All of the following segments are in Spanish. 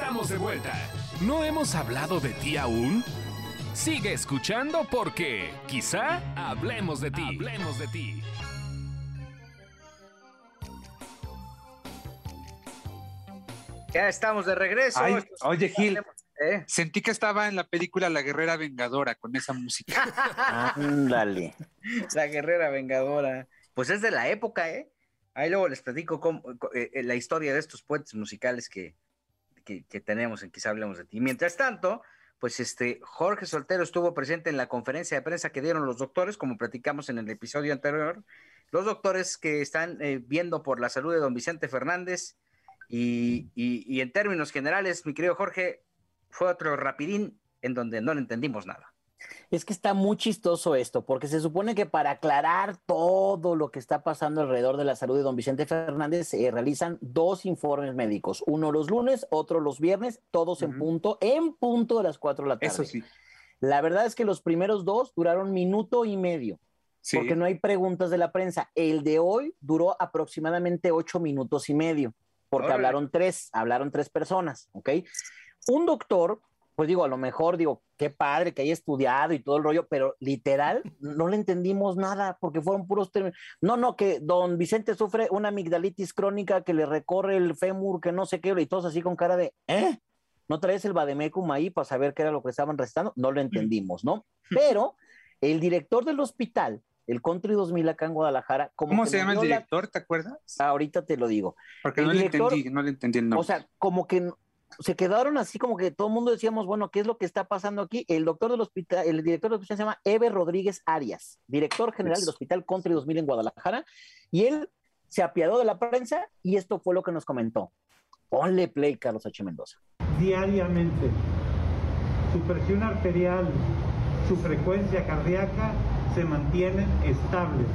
estamos de vuelta. ¿No hemos hablado de ti aún? Sigue escuchando porque quizá hablemos de ti. Hablemos de ti. Ya estamos de regreso. Ay, oye, Gil, ¿Eh? sentí que estaba en la película La Guerrera Vengadora con esa música. Ándale. La guerrera vengadora. Pues es de la época, ¿eh? Ahí luego les platico cómo- eh, eh, la historia de estos puentes musicales que, que, tenemos en Quizá Hablemos de Ti. Mientras tanto, pues este Jorge Soltero estuvo presente en la conferencia de prensa que dieron los doctores, como platicamos en el episodio anterior. Los doctores que están eh, viendo por la salud de don Vicente Fernández. Y, y- y en términos generales, mi querido Jorge, fue otro rapidín en donde no le entendimos nada. Es que está muy chistoso esto, porque se supone que para aclarar todo lo que está pasando alrededor de la salud de don Vicente Fernández se realizan dos informes médicos, uno los lunes, otro los viernes, todos en punto, en punto de las cuatro de la tarde. Eso sí. La verdad es que los primeros dos duraron minuto y medio, Sí. porque no hay preguntas de la prensa. El de hoy duró aproximadamente ocho minutos y medio, porque hablaron tres, hablaron tres personas, ¿ok? Un doctor, pues digo, a lo mejor digo, qué padre que haya estudiado y todo el rollo, pero literal no le entendimos nada porque fueron puros términos. No, no, que don Vicente sufre una amigdalitis crónica que le recorre el fémur, que no sé qué, y todos así con cara de, ¿eh? ¿No traes el vademecum ahí para saber qué era lo que estaban recetando? No lo entendimos, ¿no? Pero el director del hospital, el Country 2000 acá en Guadalajara, como ¿Cómo se llama el la- director? ¿Te acuerdas? Ahorita te lo digo. Porque el no director- le entendí, no le entendí el nombre. O sea, como que se quedaron así como que todo el mundo decíamos, bueno, ¿qué es lo que está pasando aquí? El doctor del hospital, el director del hospital se llama Eber Rodríguez Arias, director general del Hospital Country 2000 en Guadalajara, y él se apiadó de la prensa y esto fue lo que nos comentó. Ponle play, Carlos H. Mendoza. diariamente. Su presión arterial, su frecuencia cardíaca se mantienen estables.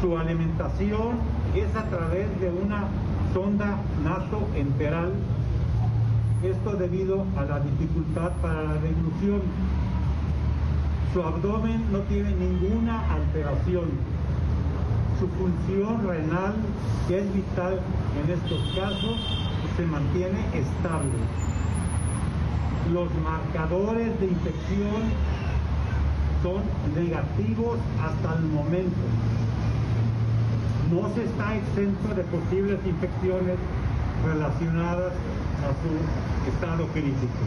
Su alimentación es a través de una sonda nasoenteral. Esto debido a la dificultad para la deglución. Su abdomen no tiene ninguna alteración. Su función renal, que es vital en estos casos, se mantiene estable. Los marcadores de infección son negativos hasta el momento. No se está exento de posibles infecciones relacionadas a su estado crítico.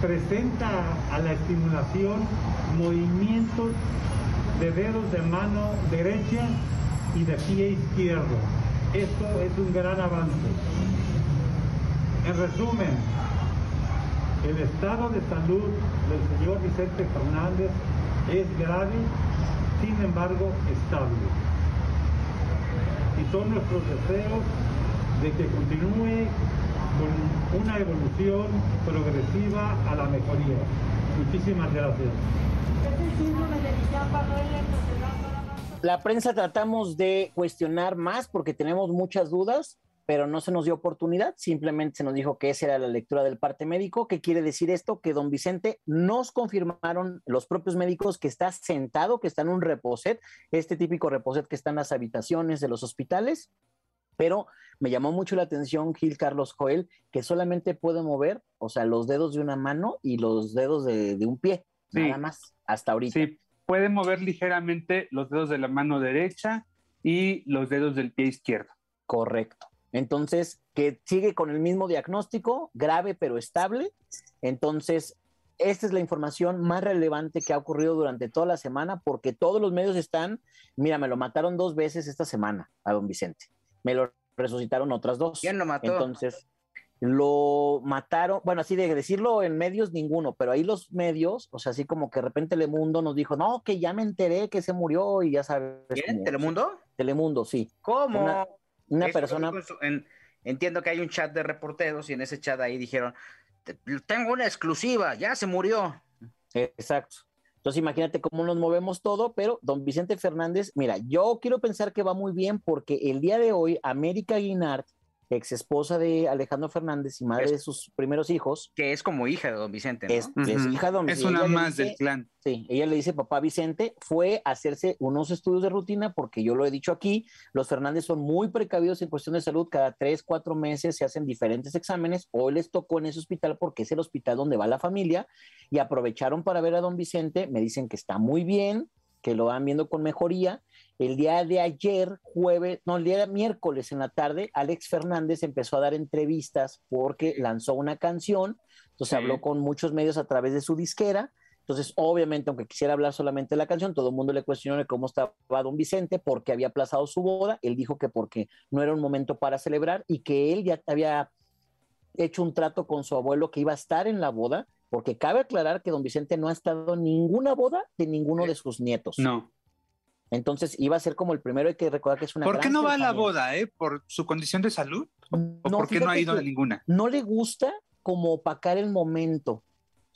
Presenta a la estimulación movimientos de dedos de mano derecha y de pie izquierdo. Esto es un gran avance. En resumen, el estado de salud del señor Vicente Fernández es grave, sin embargo estable. Y son nuestros deseos de que continúe con una evolución progresiva a la mejoría. Muchísimas gracias. La prensa tratamos de cuestionar más porque tenemos muchas dudas, pero no se nos dio oportunidad, simplemente se nos dijo que esa era la lectura del parte médico. ¿Qué quiere decir esto? Que don Vicente nos confirmaron los propios médicos que está sentado, que está en un reposet, este típico reposet que está en las habitaciones de los hospitales, pero me llamó mucho la atención Gil Carlos Joel, que solamente puede mover, o sea, los dedos de una mano y los dedos de, de un pie, Sí. nada más, hasta ahorita. Sí, puede mover ligeramente los dedos de la mano derecha y los dedos del pie izquierdo. Correcto. Entonces, que sigue con el mismo diagnóstico, grave pero estable. Entonces, esta es la información más relevante que ha ocurrido durante toda la semana, porque todos los medios están, mira, me lo mataron dos veces esta semana a don Vicente. Me lo resucitaron otras dos. ¿Quién lo mató? Entonces, lo mataron, bueno, así de decirlo en medios, ninguno, pero ahí los medios, o sea, así como que de repente Telemundo nos dijo, no, que ya me enteré que se murió y ya sabes. ¿Quién? ¿Telemundo? Telemundo, sí. ¿Cómo? Una- Una Esto persona. en entiendo que hay un chat de reporteros y en ese chat ahí dijeron, "Te- tengo una exclusiva, ya se murió. Exacto. Entonces imagínate cómo nos movemos todo, pero don Vicente Fernández, mira, yo quiero pensar que va muy bien porque el día de hoy América Guinard ex esposa de Alejandro Fernández y madre Es- de sus primeros hijos, Que es como hija de don Vicente, ¿no? es, es hija de don Es Vicente. una Ella le más del clan. Sí, ella le dice, papá Vicente, fue a hacerse unos estudios de rutina, porque yo lo he dicho aquí, los Fernández son muy precavidos en cuestión de salud, cada tres, cuatro meses se hacen diferentes exámenes, hoy les tocó en ese hospital porque es el hospital donde va la familia, y aprovecharon para ver a don Vicente, me dicen que está muy bien, que lo van viendo con mejoría. El día de ayer, jueves, no, el día de miércoles en la tarde, Alex Fernández empezó a dar entrevistas porque lanzó una canción, entonces Sí. habló con muchos medios a través de su disquera, entonces, obviamente, aunque quisiera hablar solamente de la canción, todo el mundo le cuestionó de cómo estaba don Vicente, porque había aplazado su boda. Él dijo que porque no era un momento para celebrar y que él ya había hecho un trato con su abuelo que iba a estar en la boda, porque cabe aclarar que don Vicente no ha estado en ninguna boda de ninguno de sus nietos. No. Entonces, iba a ser como el primero, hay que recordar que es una ¿Por qué no va a la boda, eh? ¿Por su condición de salud? ¿O No, por qué no ha ido a ninguna? no le gusta como opacar el momento.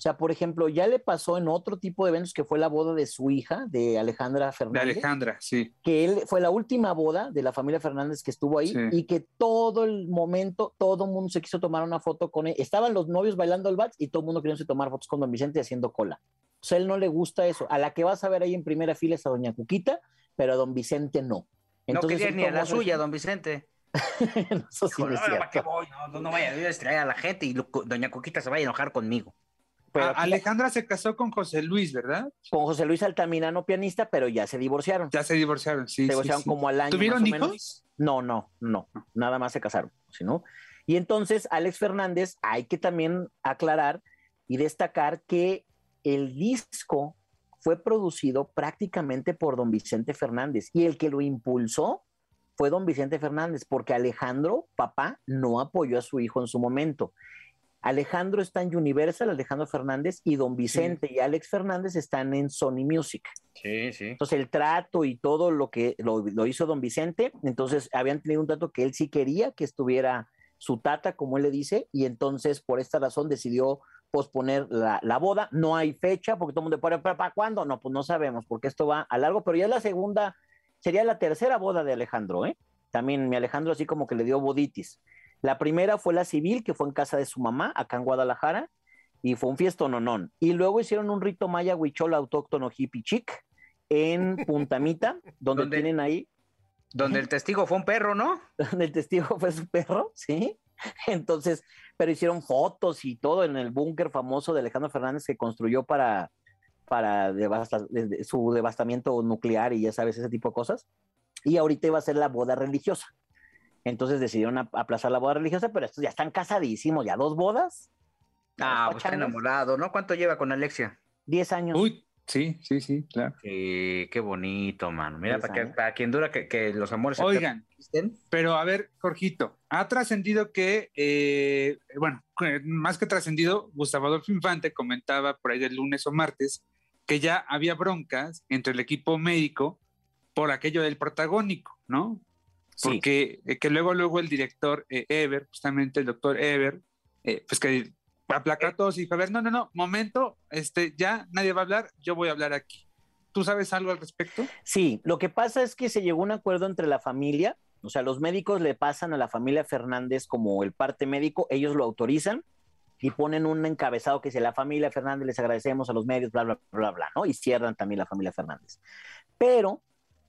O sea, por ejemplo, ya le pasó en otro tipo de eventos que fue la boda de su hija, de Alejandra De Fernández, Alejandra, sí. que él fue la última boda de la familia Fernández que estuvo ahí Sí. y que todo el momento, todo el mundo se quiso tomar una foto con él. Estaban los novios bailando el vals y todo el mundo quería tomar fotos con don Vicente haciendo cola. O sea, él no le gusta eso. A la que vas a ver ahí en primera fila es a doña Cuquita, pero a don Vicente no. no quería ni a la suya, don Vicente. Eso sí Dijo, no es "No, ¿para qué cierto. voy? No, no, no vaya a distraer a la gente y lo- doña Coquita se vaya a enojar conmigo. Pero A- aquí- Alejandra se casó con José Luis, ¿verdad? con José Luis Altamirano, pianista, pero ya se divorciaron. Ya se divorciaron, sí. se divorciaron sí. como al año. ¿Tuvieron más o menos. hijos? No, no, no, nada más se casaron, ¿no? Y entonces, Alex Fernández, hay que también aclarar y destacar que el disco fue producido prácticamente por don Vicente Fernández y el que lo impulsó fue don Vicente Fernández, porque Alejandro, papá, no apoyó a su hijo en su momento. Alejandro está en Universal, Alejandro Fernández, y don Vicente y Alex Fernández están en Sony Music. Sí, sí. Entonces el trato y todo lo que lo, lo hizo don Vicente, entonces habían tenido un trato que él sí quería que estuviera su tata, como él le dice, y entonces por esta razón decidió posponer la, la boda. No hay fecha, porque todo el mundo puede, ¿para, para cuándo? No, pues no sabemos, porque esto va a largo, pero ya es la segunda, sería la tercera boda de Alejandro, ¿eh? También mi Alejandro así como que le dio boditis. La primera fue la civil, que fue en casa de su mamá, acá en Guadalajara, y fue un fiestononón. Y luego hicieron un rito maya huichol autóctono hippie chic en Puntamita, donde ¿Dónde? tienen ahí, Donde el testigo fue un perro, ¿no? donde el testigo fue su perro, ¿sí? Entonces, pero hicieron fotos y todo en el búnker famoso de Alejandro Fernández que construyó para, para devasta- su devastamiento nuclear y ya sabes, ese tipo de cosas. Y ahorita iba a ser la boda religiosa. Entonces decidieron ap- aplazar la boda religiosa, pero estos ya están casadísimos, ya dos bodas. Ah, pues está enamorado, ¿no? ¿Cuánto lleva con Alexia? Diez años. Uy, sí, sí, sí, claro. Sí, qué bonito, mano. Mira, para, que, para quien dura que, que los amores Oigan, existen. pero a ver, Jorgito, ha trascendido que, eh, bueno, más que trascendido, Gustavo Adolfo Infante comentaba por ahí del lunes o martes que ya había broncas entre el equipo médico por aquello del protagónico, ¿no? Sí. Porque eh, que luego, luego el director eh, Ever, justamente el doctor Ever, eh, pues que aplacó a todos y dijo, a ver, no, no, no, momento, este, ya nadie va a hablar, yo voy a hablar aquí. ¿Tú sabes algo al respecto? Sí, lo que pasa es que se llegó a un acuerdo entre la familia, o sea, los médicos le pasan a la familia Fernández como el parte médico, ellos lo autorizan y ponen un encabezado que dice la familia Fernández, les agradecemos a los medios, bla, bla, bla, bla, ¿no? Y cierran también la familia Fernández. Pero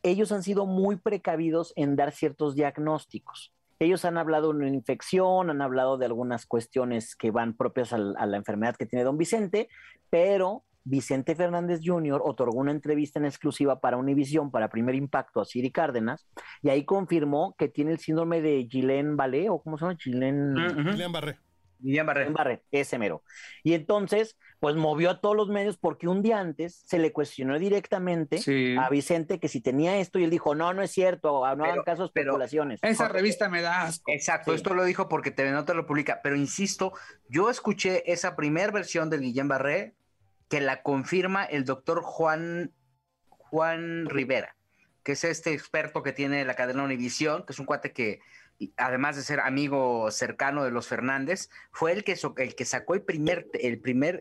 ellos han sido muy precavidos en dar ciertos diagnósticos. Ellos han hablado de una infección, han hablado de algunas cuestiones que van propias al- a la enfermedad que tiene don Vicente, pero Vicente Fernández Jr. otorgó una entrevista en exclusiva para Univisión, para Primer Impacto, a Siri Cárdenas, y ahí confirmó que tiene el síndrome de Guillain-Barré, o ¿cómo se llama? Guillain... William Barré. Guillén Barré. Barré, ese mero. Y entonces, pues movió a todos los medios porque un día antes se le cuestionó directamente Sí. a Vicente que si tenía esto y él dijo, no, no es cierto, no hagan caso de pero- especulaciones. Esa revista me da asco. Exacto, Sí. esto lo dijo porque TV Nota lo publica, pero insisto, yo escuché esa primera versión del Guillén Barré que la confirma el doctor Juan, Juan Rivera, que es este experto que tiene la cadena Univisión, que es un cuate que, además de ser amigo cercano de los Fernández, fue el que, el que sacó el primer, el, primer,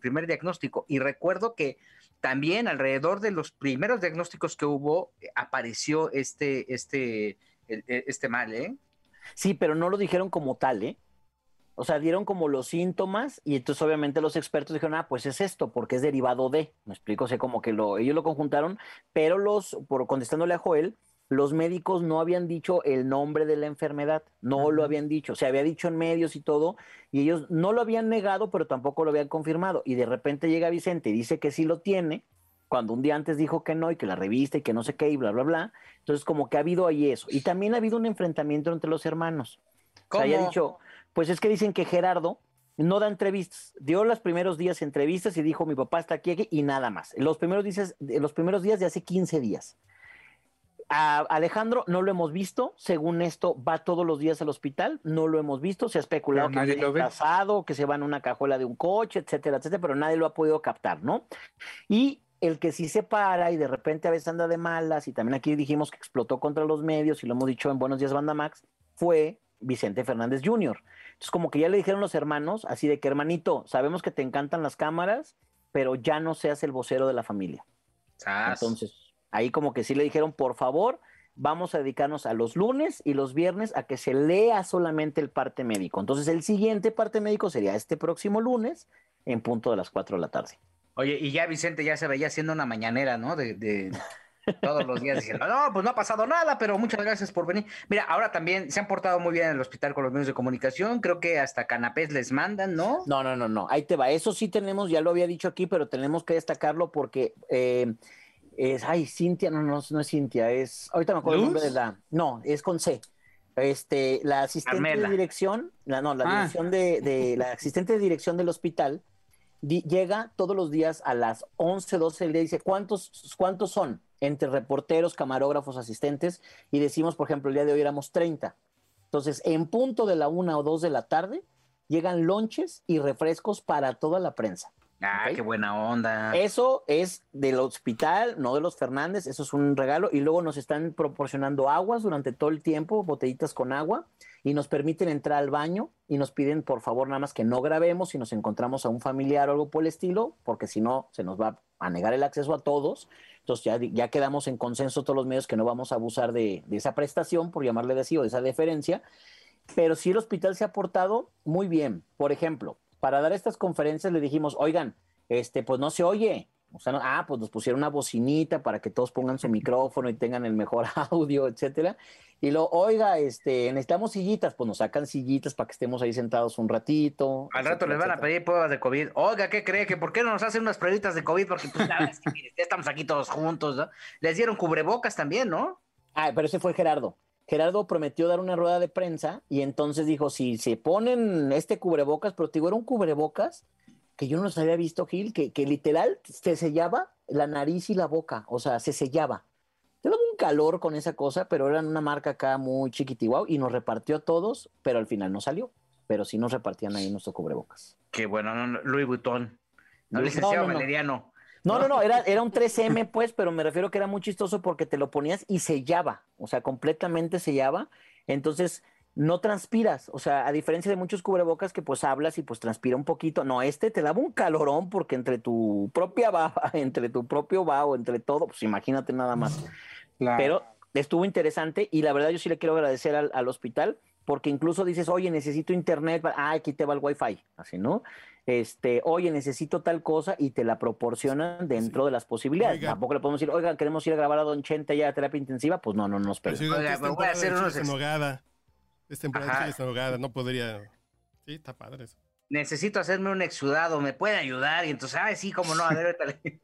primer diagnóstico. Y recuerdo que también alrededor de los primeros diagnósticos que hubo, eh, apareció este, este, el- este mal, ¿eh? Sí, pero no lo dijeron como tal, ¿eh? O sea, dieron como los síntomas y entonces obviamente los expertos dijeron, ah, pues es esto, porque es derivado de, me explico, o sea, como que lo, ellos lo conjuntaron, pero los, por contestándole a Joel, los médicos no habían dicho el nombre de la enfermedad, no lo habían dicho, se había dicho en medios y todo, y ellos no lo habían negado, pero tampoco lo habían confirmado. Y de repente llega Vicente y dice que sí lo tiene, cuando un día antes dijo que no y que la revista y que no sé qué y bla, bla, bla. Entonces, como que ha habido ahí eso. Y también ha habido un enfrentamiento entre los hermanos. ¿Cómo? O sea, ya dicho, pues es que dicen que Gerardo no da entrevistas. Dio los primeros días entrevistas y dijo, mi papá está aquí, aquí y nada más. Los primeros días, los primeros días de hace 15 días. A Alejandro no lo hemos visto, según esto va todos los días al hospital, no lo hemos visto, se ha especulado Pero que lo disfrazado, que se va en una cajuela de un coche, etcétera, etcétera, pero nadie lo ha podido captar, ¿no? Y el que sí se para y de repente a veces anda de malas, y también aquí dijimos que explotó contra los medios, y lo hemos dicho en Buenos Días Banda Max, fue Vicente Fernández Jr. Entonces, como que ya le dijeron los hermanos, así de que hermanito, sabemos que te encantan las cámaras, pero ya no seas el vocero de la familia. Sas. Entonces, ahí como que sí le dijeron, por favor, vamos a dedicarnos a los lunes y los viernes a que se lea solamente el parte médico. Entonces, el siguiente parte médico sería este próximo lunes en punto de las 4 de la tarde. Oye, y ya Vicente ya se veía haciendo una mañanera, ¿no? De, de todos los días diciendo, no, pues no ha pasado nada, pero muchas gracias por venir. Mira, ahora también se han portado muy bien en el hospital con los medios de comunicación, creo que hasta canapés les mandan, ¿no? No, no, no, no, ahí te va. Eso sí tenemos, ya lo había dicho aquí, pero tenemos que destacarlo porque eh, es, ay, Cintia, no, no, no es Cintia, es, ahorita me acuerdo el nombre de la, no, es con C. Este, la asistente Carmela. de dirección, la, no, la Ah. dirección de, de- la asistente de dirección del hospital di- llega todos los días a las 11, 12 del día y dice, ¿cuántos, ¿cuántos son? Entre reporteros, camarógrafos, asistentes, y decimos, por ejemplo, el día de hoy éramos 30. Entonces, en punto de la una o dos de la tarde, llegan lonches y refrescos para toda la prensa. Ah, qué buena onda. Eso es del hospital, no de los Fernández, eso es un regalo. Y luego nos están proporcionando aguas durante todo el tiempo, botellitas con agua, y nos permiten entrar al baño y nos piden, por favor, nada más que no grabemos si nos encontramos a un familiar o algo por el estilo, porque si no, se nos va a negar el acceso a todos. Entonces ya, ya quedamos en consenso todos los medios que no vamos a abusar de, de esa prestación, por llamarle así, o de esa deferencia. Pero sí el hospital se ha portado muy bien. Por ejemplo, para dar estas conferencias le dijimos, oigan, este, pues no se oye. O sea, no- ah, pues nos pusieron una bocinita para que todos pongan su micrófono y tengan el mejor audio, etcétera. Y lo, oiga, este, necesitamos sillitas, pues nos sacan sillitas para que estemos ahí sentados un ratito. Al rato les van a pedir pruebas de COVID. Oiga, ¿qué cree? ¿Que por qué no nos hacen unas pruebitas de COVID? Porque pues la verdad es que mire, ya estamos aquí todos juntos, ¿no? Les dieron cubrebocas también, ¿no? Ah, pero ese fue Gerardo. Gerardo prometió dar una rueda de prensa y entonces dijo, si se ponen este cubrebocas, pero te digo, era un cubrebocas que yo no los había visto, Gil, que, que literal se sellaba la nariz y la boca, o sea, se sellaba. Daba un calor con esa cosa, pero era una marca acá muy chiquitiguau y nos repartió a todos, pero al final no salió. Pero sí nos repartían ahí nuestro cubrebocas. Qué bueno, no, no, Louis Vuitton. No, licenciado no. Valeriano. No, no, no, era, era un 3M, pues, pero me refiero que era muy chistoso porque te lo ponías y sellaba, o sea, completamente sellaba. Entonces, no transpiras, o sea, a diferencia de muchos cubrebocas que pues hablas y pues transpira un poquito, no, este te daba un calorón porque entre tu propia baba, entre tu propio vaho, entre todo, pues imagínate nada más. Claro. Pero estuvo interesante y la verdad yo sí le quiero agradecer al, al hospital porque incluso dices, oye, necesito internet, ah, aquí te va el wifi, así, ¿no? Este, oye, necesito tal cosa y te la proporcionan dentro de las posibilidades. Oiga. Tampoco le podemos decir, oigan, queremos ir a grabar a Don Chente ya a terapia intensiva, pues no, no nos si Oiga, me voy a hacer unos. Es temporada de no podría. Sí, está padre eso. Necesito hacerme un exudado, ¿me puede ayudar? Y entonces, ah, sí, cómo no, a ver, ahorita le-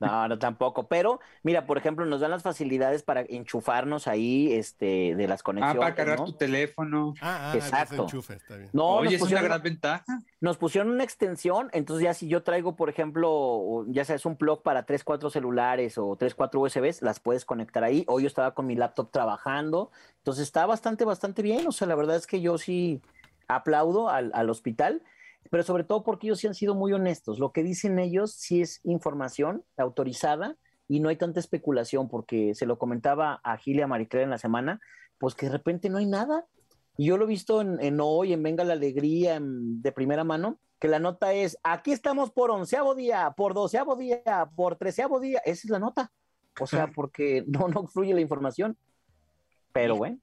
No, no tampoco. Pero, mira, por ejemplo, nos dan las facilidades para enchufarnos ahí, este, de las Ah, conexiones. para cargar ¿no? tu teléfono. Ah, ah, Exacto. Exacto. enchufe, está bien. No, Oye, es una pusieron- gran ventaja. Nos pusieron una extensión, entonces ya si yo traigo, por ejemplo, ya sea es un plug para 3, 4 celulares o 3, 4 USBs, las puedes conectar ahí. O yo estaba con mi laptop trabajando, entonces está bastante, bastante bien. O sea, la verdad es que yo sí aplaudo al, al hospital, pero sobre todo porque ellos sí han sido muy honestos. Lo que dicen ellos sí es información autorizada y no hay tanta especulación, porque se lo comentaba a Gil y a Maricler en la semana, pues que de repente no hay nada. Y yo lo he visto en, en hoy, en Venga la Alegría, en- de primera mano, que la nota es, aquí estamos por onceavo día, por doceavo día, por treceavo día. Esa es la nota. O sea, porque no, no fluye la información. Pero bueno,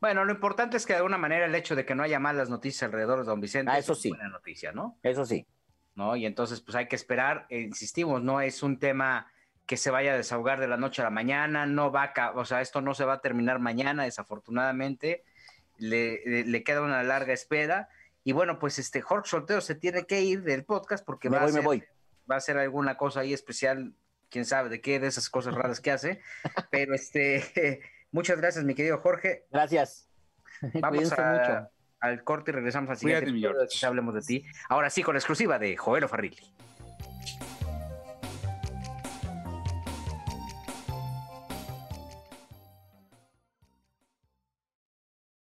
Bueno, lo importante es que de alguna manera el hecho de que no haya malas noticias alrededor de don Vicente Ah, eso es sí. buena noticia, ¿no? Eso sí. ¿no? Y entonces, pues hay que esperar, eh, insistimos, no es un tema que se vaya a desahogar de la noche a la mañana, no va a, o sea, esto no se va a terminar mañana, desafortunadamente, le, le- le queda una larga espera. Y bueno, pues este Jorge Soltero se tiene que ir del podcast porque Me va, voy, a me hacer, voy. va a hacer alguna cosa ahí especial, quién sabe de qué, de esas cosas raras que hace. Pero este, muchas gracias, mi querido Jorge. Gracias. Vamos a- mucho. al corte y regresamos al Cuídate, siguiente. Quizá hablemos de ti. Ahora sí, con la exclusiva de Joel Farrilli.